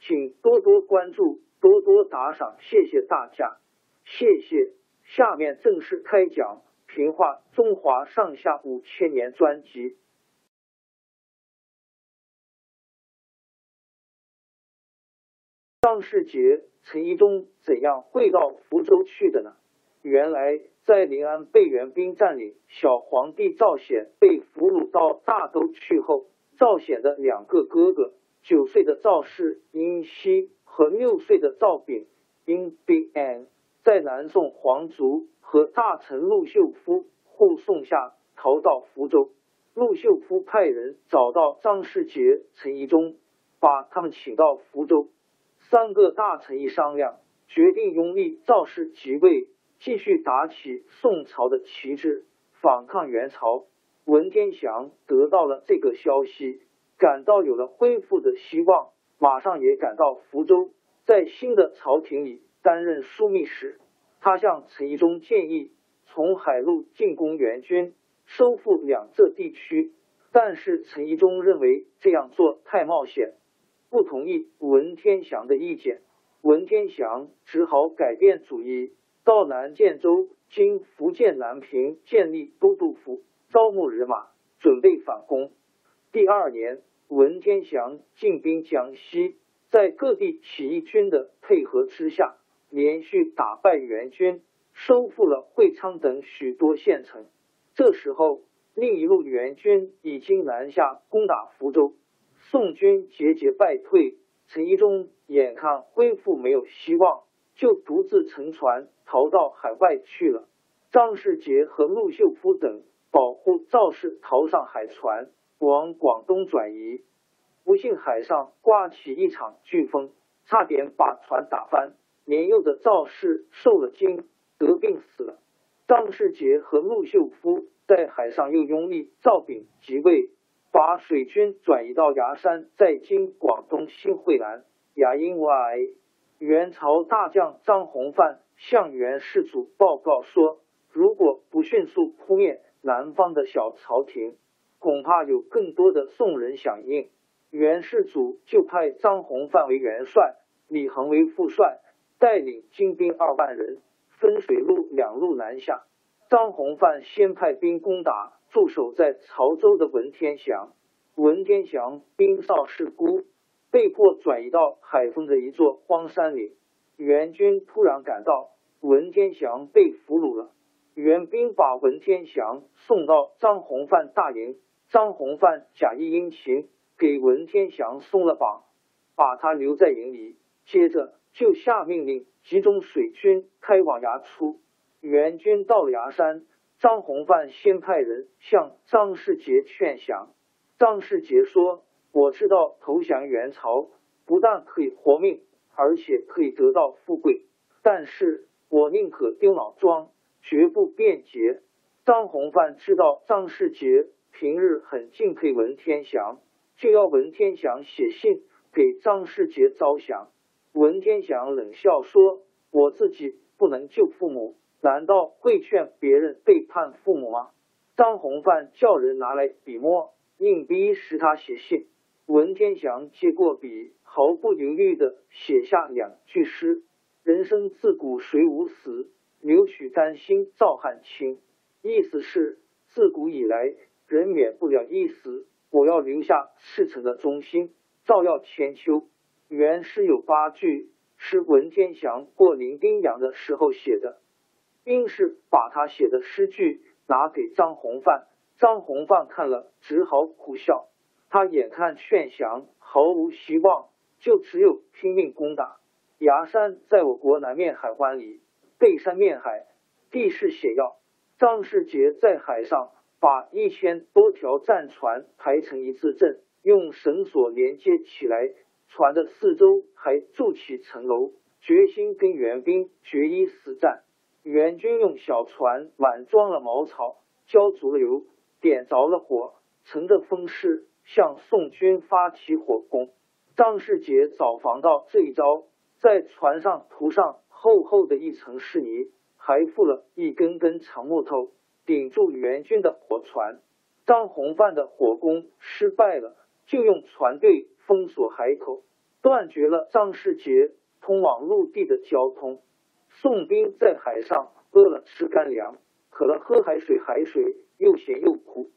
请多多关注，多多打赏，谢谢大家，谢谢。下面正式开讲《评话中华上下五千年》专辑。张世杰、陈一中怎样会到福州去的呢？原来，在临安被援兵占领，小皇帝赵显被俘虏到大都去后，赵显的两个哥哥。九岁的赵氏殷熙和六岁的赵炳殷炳安，在南宋皇族和大臣陆秀夫护送下逃到福州。陆秀夫派人找到张世杰、陈宜中，把他们请到福州。三个大臣一商量，决定拥立赵氏即位，继续打起宋朝的旗帜，反抗元朝。文天祥得到了这个消息。感到有了恢复的希望，马上也赶到福州，在新的朝廷里担任枢密使。他向陈宜中建议从海路进攻元军，收复两浙地区，但是陈宜中认为这样做太冒险，不同意文天祥的意见。文天祥只好改变主意，到南建州（今福建南平）建立都督府，招募人马，准备反攻。第二年。文天祥进兵江西，在各地起义军的配合之下，连续打败元军，收复了会昌等许多县城。这时候，另一路元军已经南下攻打福州，宋军节节败退。陈宜中眼看恢复没有希望，就独自乘船逃到海外去了。张世杰和陆秀夫等保护赵氏逃上海船。往广东转移，不幸海上刮起一场飓风，差点把船打翻。年幼的赵氏受了惊，得病死了。张世杰和陆秀夫在海上又拥立赵炳即位，把水军转移到崖山，在今广东新会南。亚因外，元朝大将张弘范向元世祖报告说，如果不迅速扑灭南方的小朝廷。恐怕有更多的宋人响应，元世祖就派张弘范为元帅，李恒为副帅，带领精兵二万人，分水路两路南下。张弘范先派兵攻打驻守在潮州的文天祥，文天祥兵少势孤，被迫转移到海丰的一座荒山里。元军突然赶到，文天祥被俘虏了。援兵把文天祥送到张弘范大营。张弘范假意殷勤，给文天祥松了绑，把他留在营里。接着就下命令集中水军开往崖出。援军到了崖山，张弘范先派人向张世杰劝降。张世杰说：“我知道投降元朝不但可以活命，而且可以得到富贵，但是我宁可丢老庄，绝不变节。”张弘范知道张世杰。平日很敬佩文天祥，就要文天祥写信给张世杰招降。文天祥冷笑说：“我自己不能救父母，难道会劝别人背叛父母吗？”张宏范叫人拿来笔墨，硬逼使他写信。文天祥接过笔，毫不犹豫的写下两句诗：“人生自古谁无死，留取丹心照汗青。”意思是自古以来人免不了一死，我要留下赤诚的忠心，照耀千秋。原诗有八句，是文天祥过零丁洋的时候写的。兵士把他写的诗句。拿给张宏范，张宏范看了只好苦笑。他眼看劝降毫无希望，就只有拼命攻打。崖山在我国南面海湾里，背山面海，地势险要。张世杰在海上把一千多条战船排成一字阵，用绳索连接起来，船的四周还筑起城楼，决心跟援兵决一死战。援军用小船满装了茅草，浇足了油，点着了火，乘着风势向宋军发起火攻。张世杰早防到这一招，在船上涂上厚厚的一层湿泥，还附了一根根长木头，顶住援军的火船。张弘范的火攻失败了，就用船队封锁海口，断绝了张世杰通往陆地的交通。宋兵在海上饿了吃干粮，渴了喝海水，海水又咸又苦，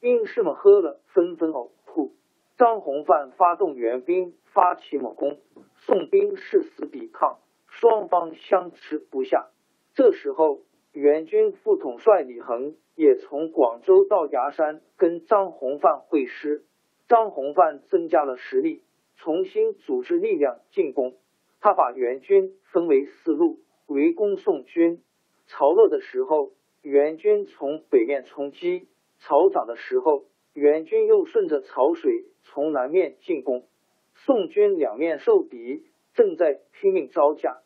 兵士们喝了纷纷呕吐。张弘范发动援兵发起猛攻，宋兵誓死抵抗，双方相持不下。这时候，援军副统帅李恒也从广州到崖山跟张弘范会师。张弘范增加了实力，重新组织力量进攻。他把援军分为四路。围攻宋军，潮落的时候，援军从北面冲击；潮涨的时候，援军又顺着潮水从南面进攻。宋军两面受敌，正在拼命招架。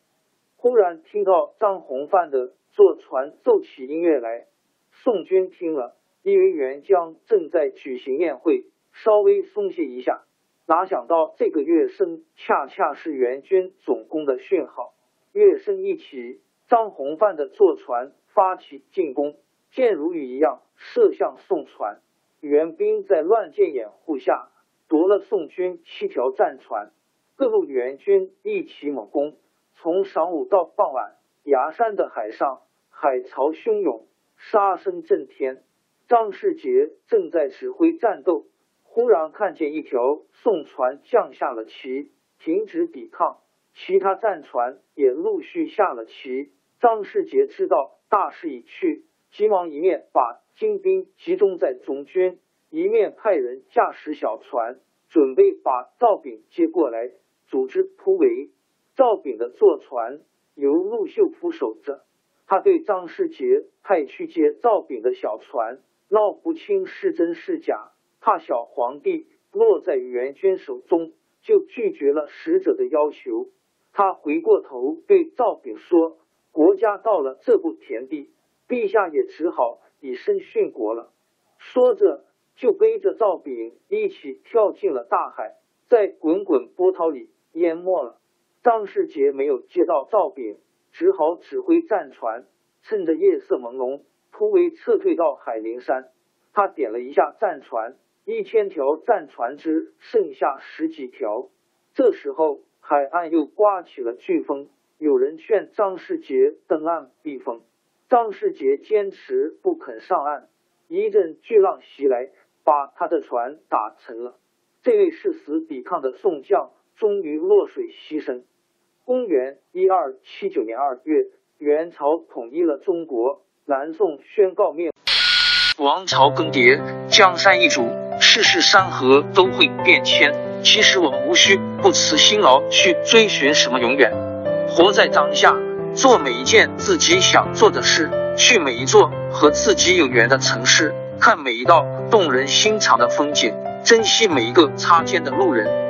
忽然听到张弘范的坐船奏起音乐来，宋军听了，以为援将正在举行宴会，稍微松懈一下。哪想到这个乐声恰恰是援军总攻的讯号。乐声一起，张弘范的坐船发起进攻，箭如雨一样射向宋船。援兵在乱箭掩护下夺了宋军七条战船。各路援军一起猛攻，从晌午到傍晚，崖山的海上海潮汹涌，杀声震天。张世杰正在指挥战斗，忽然看见一条宋船降下了旗，停止抵抗。其他战船也陆续下了旗。张世杰知道大势已去，急忙一面把精兵集中在中军，一面派人驾驶小船，准备把赵炳接过来，组织突围。赵炳的坐船由陆秀夫守着，他对张世杰派去接赵炳的小船闹不清是真是假，怕小皇帝落在援军手中，就拒绝了使者的要求。他回过头对赵炳说：“国家到了这步田地，陛下也只好以身殉国了。”说着，就背着赵炳一起跳进了大海，在滚滚波涛里淹没了。张世杰没有接到赵炳，只好指挥战船，趁着夜色朦胧，突围撤退到海陵山。他点了一下战船，一千条战船只剩下十几条。这时候。海岸又刮起了飓风，有人劝张世杰登岸避风，张世杰坚持不肯上岸。一阵巨浪袭来，把他的船打沉了。这位誓死抵抗的宋将终于落水牺牲。公元一二七九年二月，元朝统一了中国，南宋宣告灭亡。王朝更迭，江山易主，世事山河都会变迁。其实我们无需不辞辛劳去追寻什么永远，活在当下，做每一件自己想做的事，去每一座和自己有缘的城市，看每一道动人心肠的风景，珍惜每一个擦肩的路人。